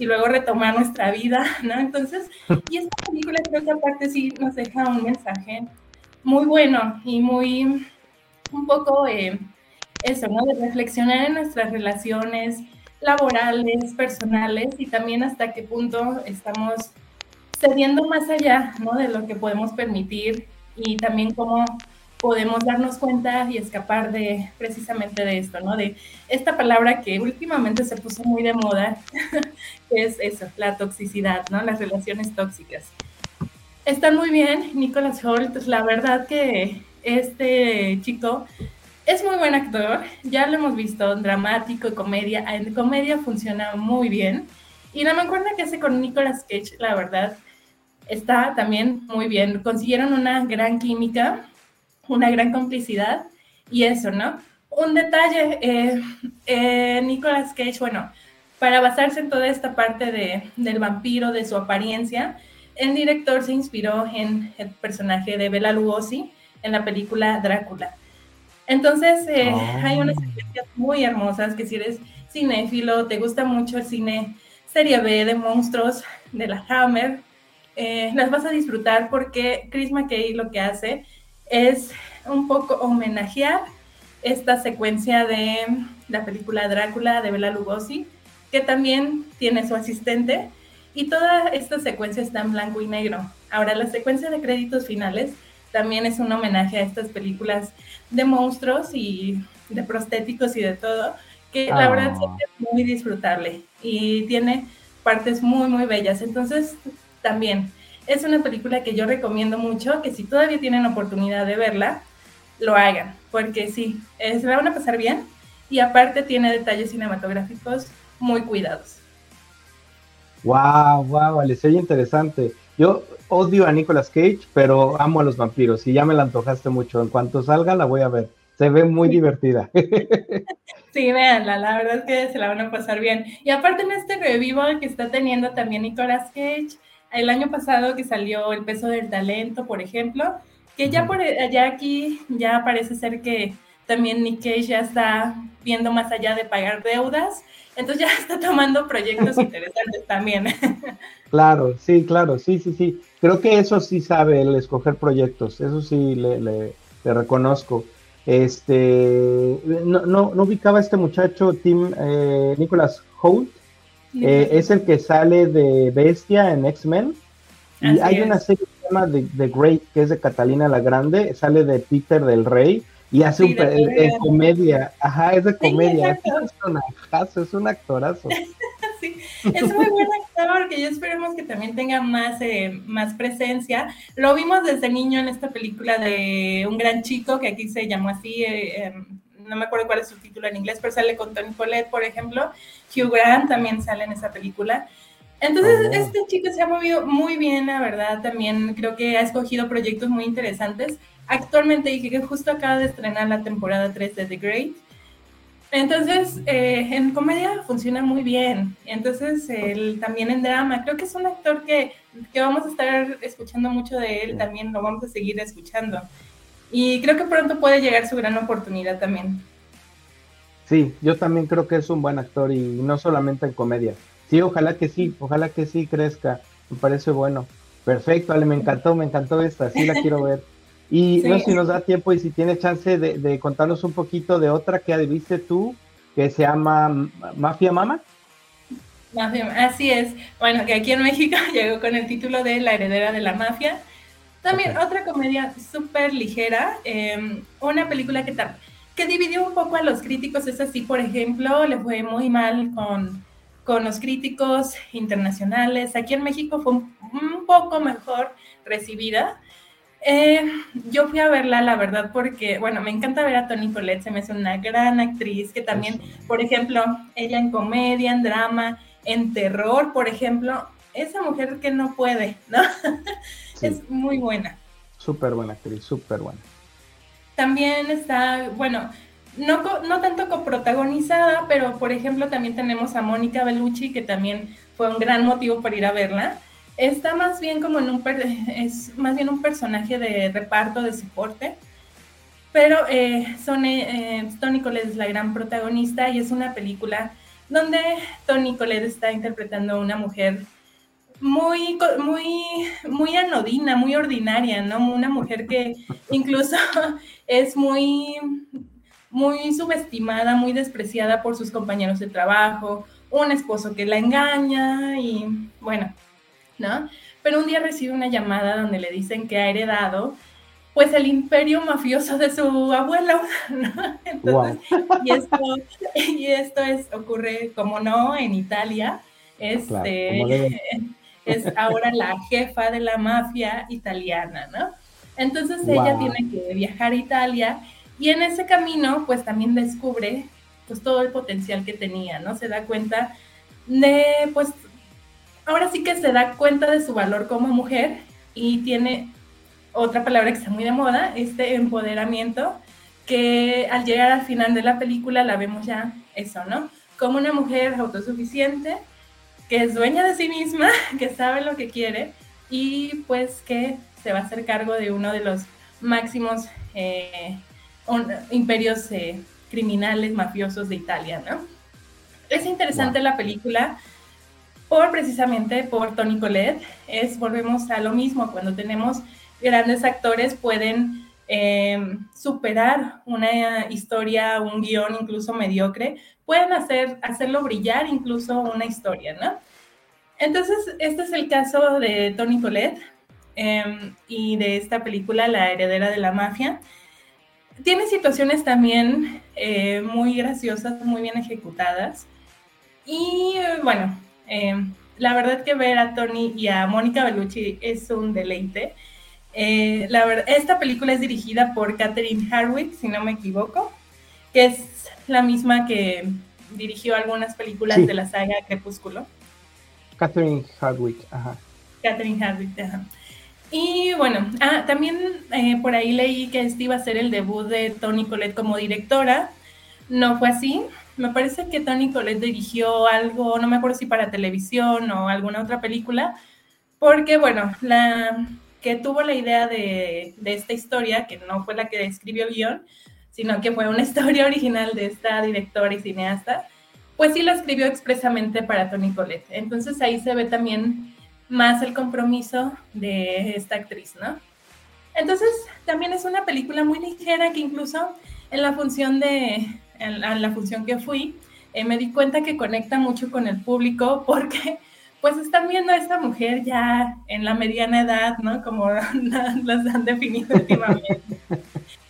y luego retomar nuestra vida, ¿no? Entonces, y esta película creo que aparte sí nos deja un mensaje muy bueno y muy, un poco eh, eso, ¿no? De reflexionar en nuestras relaciones laborales, personales y también hasta qué punto estamos cediendo más allá, ¿no? De lo que podemos permitir y también cómo podemos darnos cuenta y escapar de precisamente de esto, ¿no? De esta palabra que últimamente se puso muy de moda, que es eso, la toxicidad, ¿no? Las relaciones tóxicas. Están muy bien, Nicholas Holt, la verdad que este chico es muy buen actor, ya lo hemos visto, dramático, comedia, en comedia funciona muy bien. Y la mancuerna que hace con Nicolas Cage, la verdad, está también muy bien. Consiguieron una gran química, una gran complicidad y eso, ¿no? Un detalle, eh, eh, Nicolas Cage, bueno, para basarse en toda esta parte de, del vampiro, de su apariencia, el director se inspiró en el personaje de Bela Lugosi en la película Drácula. Entonces, eh, oh. hay unas secuencias muy hermosas que si eres cinéfilo, te gusta mucho el cine serie B de monstruos de la Hammer, las vas a disfrutar porque Chris McKay lo que hace es un poco homenajear esta secuencia de la película Drácula de Bela Lugosi, que también tiene su asistente, y toda esta secuencia está en blanco y negro. Ahora, la secuencia de créditos finales también es un homenaje a estas películas de monstruos y de prostéticos y de todo, que la verdad ah. es muy disfrutable y tiene partes muy, muy bellas. Entonces, también es una película que yo recomiendo mucho, que si todavía tienen oportunidad de verla, lo hagan, porque sí, se la van a pasar bien y aparte tiene detalles cinematográficos muy cuidados. Wow, wow, vale, se interesante. Yo odio a Nicolas Cage, pero amo a los vampiros y ya me la antojaste mucho. En cuanto salga, la voy a ver. Se ve muy divertida. Sí, véanla, la verdad es que se la van a pasar bien. Y aparte en este revivo que está teniendo también Nicolas Cage, el año pasado que salió El peso del talento, por ejemplo, que ya por allá aquí ya parece ser que también Nick Cage ya está viendo más allá de pagar deudas, entonces ya está tomando proyectos interesantes también. Claro, sí, claro, sí, sí, sí. Creo que eso sí sabe el escoger proyectos, eso sí le, le, reconozco. Este, no, no, no, ubicaba a este muchacho, Tim eh, Nicholas Holt, eh, es el que sale de Bestia en X-Men. Y hay una serie que se llama The, Great, que es de Catalina la Grande, sale de Peter del Rey y hace un de, comedia. Ajá, es de comedia. es, un actorazo, es un actorazo. sí, es muy buen actor, que yo esperemos que también tenga más, eh, más presencia. Lo vimos desde niño en esta película de Un gran chico, que aquí se llamó así. Eh, em, no me acuerdo cuál es su título en inglés, pero sale con Tony Collette, por ejemplo. Hugh Grant también sale en esa película. Entonces, oh. este chico se ha movido muy bien, la verdad, también creo que ha escogido proyectos muy interesantes. Actualmente dije que justo acaba de estrenar la temporada 3 de The Great. Entonces, eh, en comedia funciona muy bien. Entonces, él también en drama, creo que es un actor que, que vamos a estar escuchando mucho de él, también lo vamos a seguir escuchando. Y creo que pronto puede llegar su gran oportunidad también. Sí, yo también creo que es un buen actor y no solamente en comedia. Sí, ojalá que sí, ojalá que sí crezca. Me parece bueno. Perfecto, Ale, me encantó, me encantó esta, sí la quiero ver. Y no sé si nos da tiempo y si tiene chance de, contarnos un poquito de otra que viste tú, que se llama Mafia Mama. Mafia, así es. Bueno, que aquí en México llegó con el título de La heredera de la mafia. También otra comedia súper ligera, em, una película que, que dividió un poco a los críticos, es así, por ejemplo, le fue muy mal con, con los críticos internacionales. Aquí en México fue un, poco mejor recibida. Eh, yo fui a verla, la verdad, porque, bueno, me encanta ver a Toni Collette, se me hace una gran actriz, que también, por ejemplo, ella en comedia, en drama, en terror, por ejemplo, esa mujer que no puede, ¿no? Es muy buena. Súper buena actriz, súper buena. También está, bueno, no, no tanto coprotagonizada, pero por ejemplo también tenemos a Mónica Bellucci, que también fue un gran motivo para ir a verla. Está más bien como en un, es más bien un personaje de reparto, de soporte, pero eh, son, eh, Tony Collette es la gran protagonista y es una película donde Tony Collette está interpretando a una mujer muy, muy, muy anodina, muy ordinaria, ¿no? Una mujer que incluso es muy, muy subestimada, muy despreciada por sus compañeros de trabajo, un esposo que la engaña y bueno, ¿no? Pero un día recibe una llamada donde le dicen que ha heredado pues el imperio mafioso de su abuelo, ¿no? Entonces, y, esto, y esto es, ocurre, como no, en Italia, este, es ahora la jefa de la mafia italiana, ¿no? Entonces ella tiene que viajar a Italia y en ese camino pues también descubre pues todo el potencial que tenía, ¿no? Se da cuenta de pues ahora sí que se da cuenta de su valor como mujer y tiene otra palabra que está muy de moda, este empoderamiento que al llegar al final de la película la vemos ya eso, ¿no? Como una mujer autosuficiente que es dueña de sí misma, que sabe lo que quiere y pues que se va a hacer cargo de uno de los máximos eh, imperios eh, criminales, mafiosos de Italia, ¿no? Es interesante la película por precisamente por Tony Collette, es, volvemos a lo mismo, cuando tenemos grandes actores pueden eh, superar una historia, un guion incluso mediocre, pueden hacer, hacerlo brillar incluso una historia, ¿no? Entonces, este es el caso de Tony Colette em, y de esta película, La heredera de la mafia. Tiene situaciones también eh, muy graciosas, muy bien ejecutadas. Y bueno, em, la verdad que ver a Tony y a Mónica Bellucci es un deleite. Eh, la verdad, esta película es dirigida por Catherine Hardwick, si no me equivoco, que es la misma que dirigió algunas películas de la saga Crepúsculo. Catherine Hardwick, ajá. Catherine Hardwick, ajá. Y bueno, ah, también eh, por ahí leí que este iba a ser el debut de Tony Collette como directora. No fue así. Me parece que Tony Collette dirigió algo, no me acuerdo si para televisión o alguna otra película, porque bueno, la que tuvo la idea de, de esta historia, que no fue la que escribió el guion, sino que fue una historia original de esta directora y cineasta, pues sí la escribió expresamente para Tony Collette. Entonces ahí se ve también más el compromiso de esta actriz, ¿no? Entonces también es una película muy ligera que incluso en la función de, en la, función que fui, eh, me di cuenta que conecta mucho con el público porque pues están viendo a esta mujer ya en la mediana edad, ¿no? Como las han definido últimamente.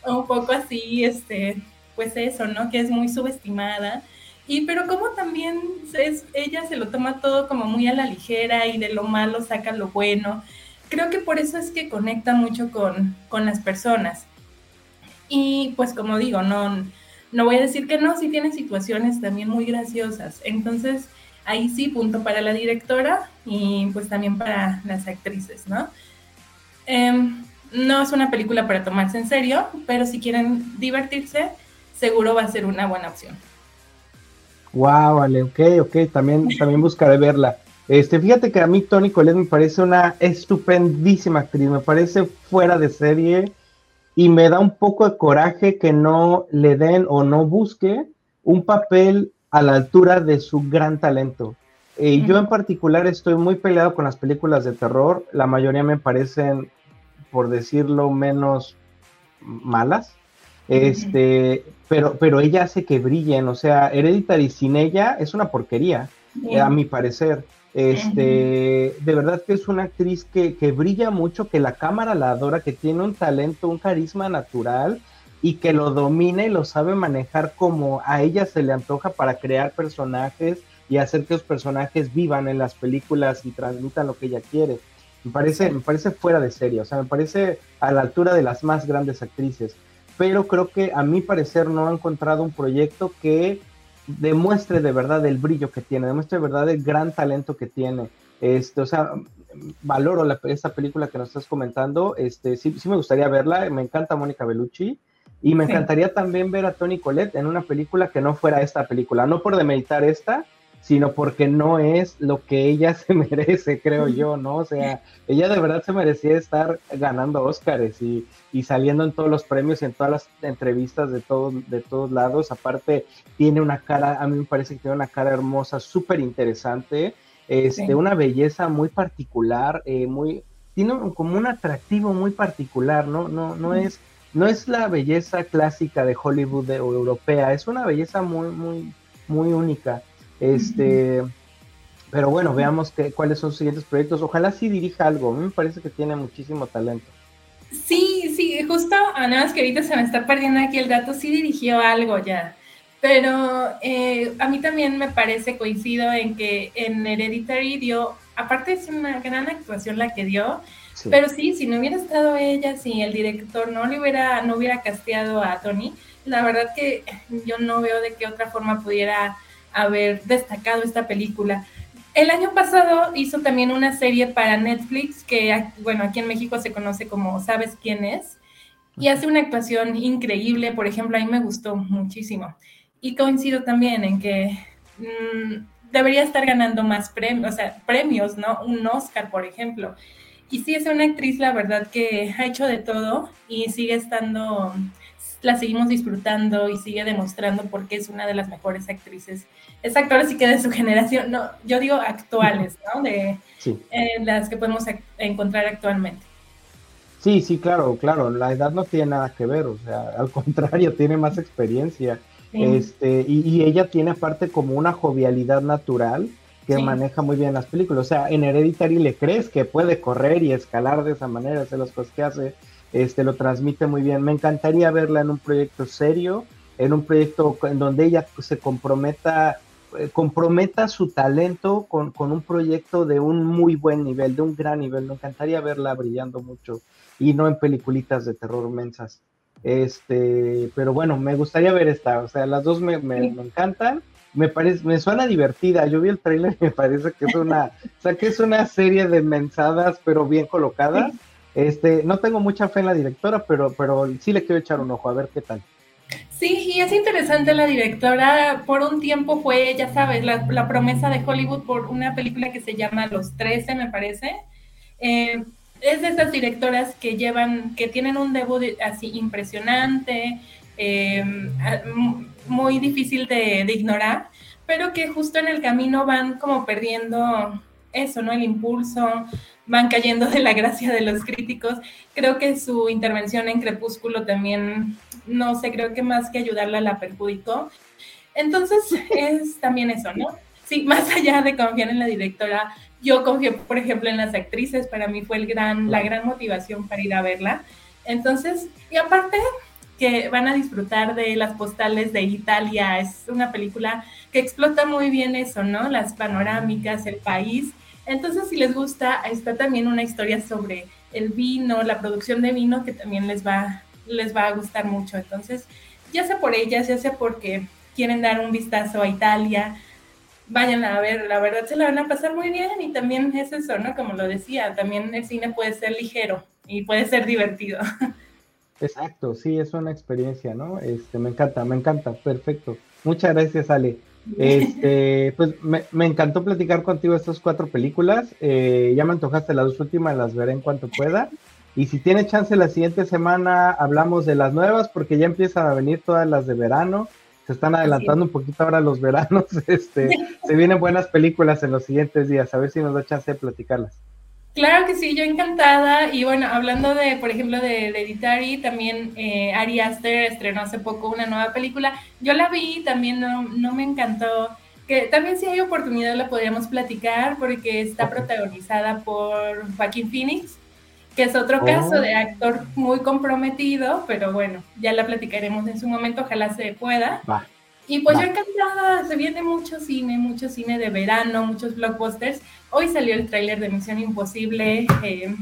Un poco así, este, pues eso, ¿no? Que es muy subestimada. Y pero como también es, ella se lo toma todo como muy a la ligera y de lo malo saca lo bueno. Creo que por eso es que conecta mucho con, con las personas. Y pues como digo, no, no voy a decir que no, sí tiene situaciones también muy graciosas. Entonces, ahí sí, punto para la directora y pues también para las actrices, ¿no? Em, no es una película para tomarse en serio, pero si quieren divertirse, seguro va a ser una buena opción. Wow, vale, ok, ok, también, también buscaré verla. Este, fíjate que a mí Tony Collette me parece una estupendísima actriz, me parece fuera de serie y me da un poco de coraje que no le den o no busque un papel a la altura de su gran talento. Eh, yo en particular estoy muy peleado con las películas de terror. La mayoría me parecen, por decirlo menos, malas. Este, pero, pero ella hace que brillen. O sea, Hereditary sin ella es una porquería, a mi parecer. Este, de verdad que es una actriz que, que brilla mucho, que la cámara la adora, que tiene un talento, un carisma natural y que lo domina y lo sabe manejar como a ella se le antoja para crear personajes y hacer que los personajes vivan en las películas y transmitan lo que ella quiere. Me parece, me parece fuera de serie, o sea, me parece a la altura de las más grandes actrices. Pero creo que a mi parecer no ha encontrado un proyecto que demuestre de verdad el brillo que tiene, demuestre de verdad el gran talento que tiene. Este, o sea, valoro la, esta película que nos estás comentando. Este, sí, sí me gustaría verla. Me encanta Mónica Bellucci. Y me encantaría también ver a Tony Colette en una película que no fuera esta película, no por demeritar esta, sino porque no es lo que ella se merece, creo yo, ¿no? O sea, ella de verdad se merecía estar ganando Óscares y, y saliendo en todos los premios y en todas las entrevistas de todos, de todos lados. Aparte, tiene una cara, a mí me parece que tiene una cara hermosa, súper interesante, este, una belleza muy particular, eh, muy, tiene como un atractivo muy particular, ¿no? No, no es no es la belleza clásica de Hollywood o europea, es una belleza muy, muy, muy única. Este, pero bueno, veamos que, cuáles son sus siguientes proyectos. Ojalá sí dirija algo. A mí me parece que tiene muchísimo talento. Sí, sí, justo a nada más que ahorita se me está perdiendo aquí el dato, sí dirigió algo ya. Pero eh, a mí también me parece, coincido en que en Hereditary dio, aparte es una gran actuación la que dio, pero sí, si no hubiera estado ella, si el director no le hubiera, no hubiera casteado a Tony, la verdad que yo no veo de qué otra forma pudiera haber destacado esta película. El año pasado hizo también una serie para Netflix que, bueno, aquí en México se conoce como Sabes quién es, y hace una actuación increíble, por ejemplo, a mí me gustó muchísimo. Y coincido también en que mm, debería estar ganando más premios, o sea, premios, ¿no? Un Oscar, por ejemplo. Y sí es una actriz, la verdad, que ha hecho de todo y sigue estando, la seguimos disfrutando y sigue demostrando porque es una de las mejores actrices. Es actora sí que de su generación, no, yo digo actuales, ¿no? De eh, las que podemos encontrar actualmente. Sí, sí, claro, claro, la edad no tiene nada que ver, o sea, al contrario, tiene más experiencia. Este, y, y, ella tiene aparte como una jovialidad natural que maneja muy bien las películas. O sea, en Hereditary le crees que puede correr y escalar de esa manera, hacer las cosas que hace, este, lo transmite muy bien. Me encantaría verla en un proyecto serio, en un proyecto en donde ella se comprometa eh, comprometa su talento con, un proyecto de un muy buen nivel, de un gran nivel. Me encantaría verla brillando mucho y no en peliculitas de terror mensas. Este, pero bueno, me gustaría ver esta. O sea, las dos me, me, encantan. Me parece, me suena divertida. Yo vi el trailer y me parece que es una, o sea, que es una serie de mensadas, pero bien colocadas. Este, no tengo mucha fe en la directora, pero, pero sí le quiero echar un ojo a ver qué tal. Sí, y es interesante la directora. Por un tiempo fue, ya sabes, la, promesa de Hollywood por una película que se llama Los Trece, me parece. Eh, es de estas directoras que llevan, que tienen un debut así impresionante, eh, muy difícil de, de, ignorar, pero que justo en el camino van como perdiendo eso, ¿no? El impulso, van cayendo de la gracia de los críticos. Creo que su intervención en Crepúsculo también, no sé, creo que más que ayudarla la perjudicó. Entonces es también eso, ¿no? Sí, más allá de confiar en la directora, yo confío, por ejemplo, en las actrices, para mí fue el gran, la gran motivación para ir a verla. Entonces, y aparte que van a disfrutar de las postales de Italia, es una película que explota muy bien eso, ¿no? Las panorámicas, el país, entonces, si les gusta, está también una historia sobre el vino, la producción de vino, que también les va, les va a gustar mucho. Entonces, ya sea por ellas, ya sea porque quieren dar un vistazo a Italia, vayan a ver, la verdad se la van a pasar muy bien y también es eso, ¿no? Como lo decía, también el cine puede ser ligero y puede ser divertido. Exacto, sí, es una experiencia, ¿no? Este, me encanta, me encanta, perfecto. Muchas gracias, Ale. Este, pues me, encantó platicar contigo estas cuatro películas. Eh, ya me antojaste las dos últimas, las veré en cuanto pueda. Y si tiene chance la siguiente semana hablamos de las nuevas, porque ya empiezan a venir todas las de verano. Se están adelantando un poquito ahora los veranos. Este, se vienen buenas películas en los siguientes días. A ver si nos da chance de platicarlas. Claro que sí, yo encantada. Y bueno, hablando de, por ejemplo, de Hereditary, también eh, Ari Aster estrenó hace poco una nueva película. Yo la vi, también no, no me encantó. Que también si hay oportunidad la podríamos platicar porque está protagonizada por Joaquín Phoenix, que es otro caso de oh. actor muy comprometido, pero bueno, ya la platicaremos en su momento, ojalá se pueda. Va. Y pues yo encantada, se viene mucho cine, mucho cine de verano, muchos blockbusters. Hoy salió el tráiler de Misión Imposible, eh,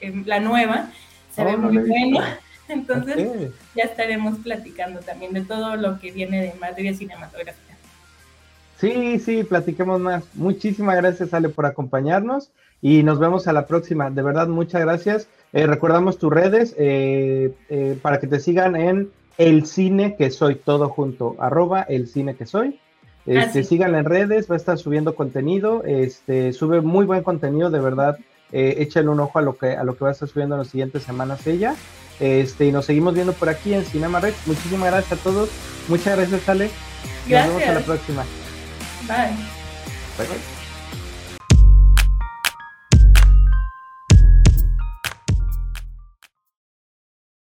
eh, la nueva, se ve muy bueno. Entonces ya estaremos platicando también de todo lo que viene de materia cinematográfica. Sí, sí, platiquemos más. Muchísimas gracias, Ale, por acompañarnos y nos vemos a la próxima. De verdad, muchas gracias. Eh, recordamos tus redes para que te sigan en el cine que soy, todo junto, arroba el cine que soy. Este, síganla en redes, va a estar subiendo contenido, este, sube muy buen contenido, de verdad, eh, échale un ojo a lo que a lo que va a estar subiendo en las siguientes semanas ella. Este, y nos seguimos viendo por aquí en Cinema Rex. Muchísimas gracias a todos. Muchas gracias, Ale. Gracias. Nos vemos a la próxima. Bye. Bye bye.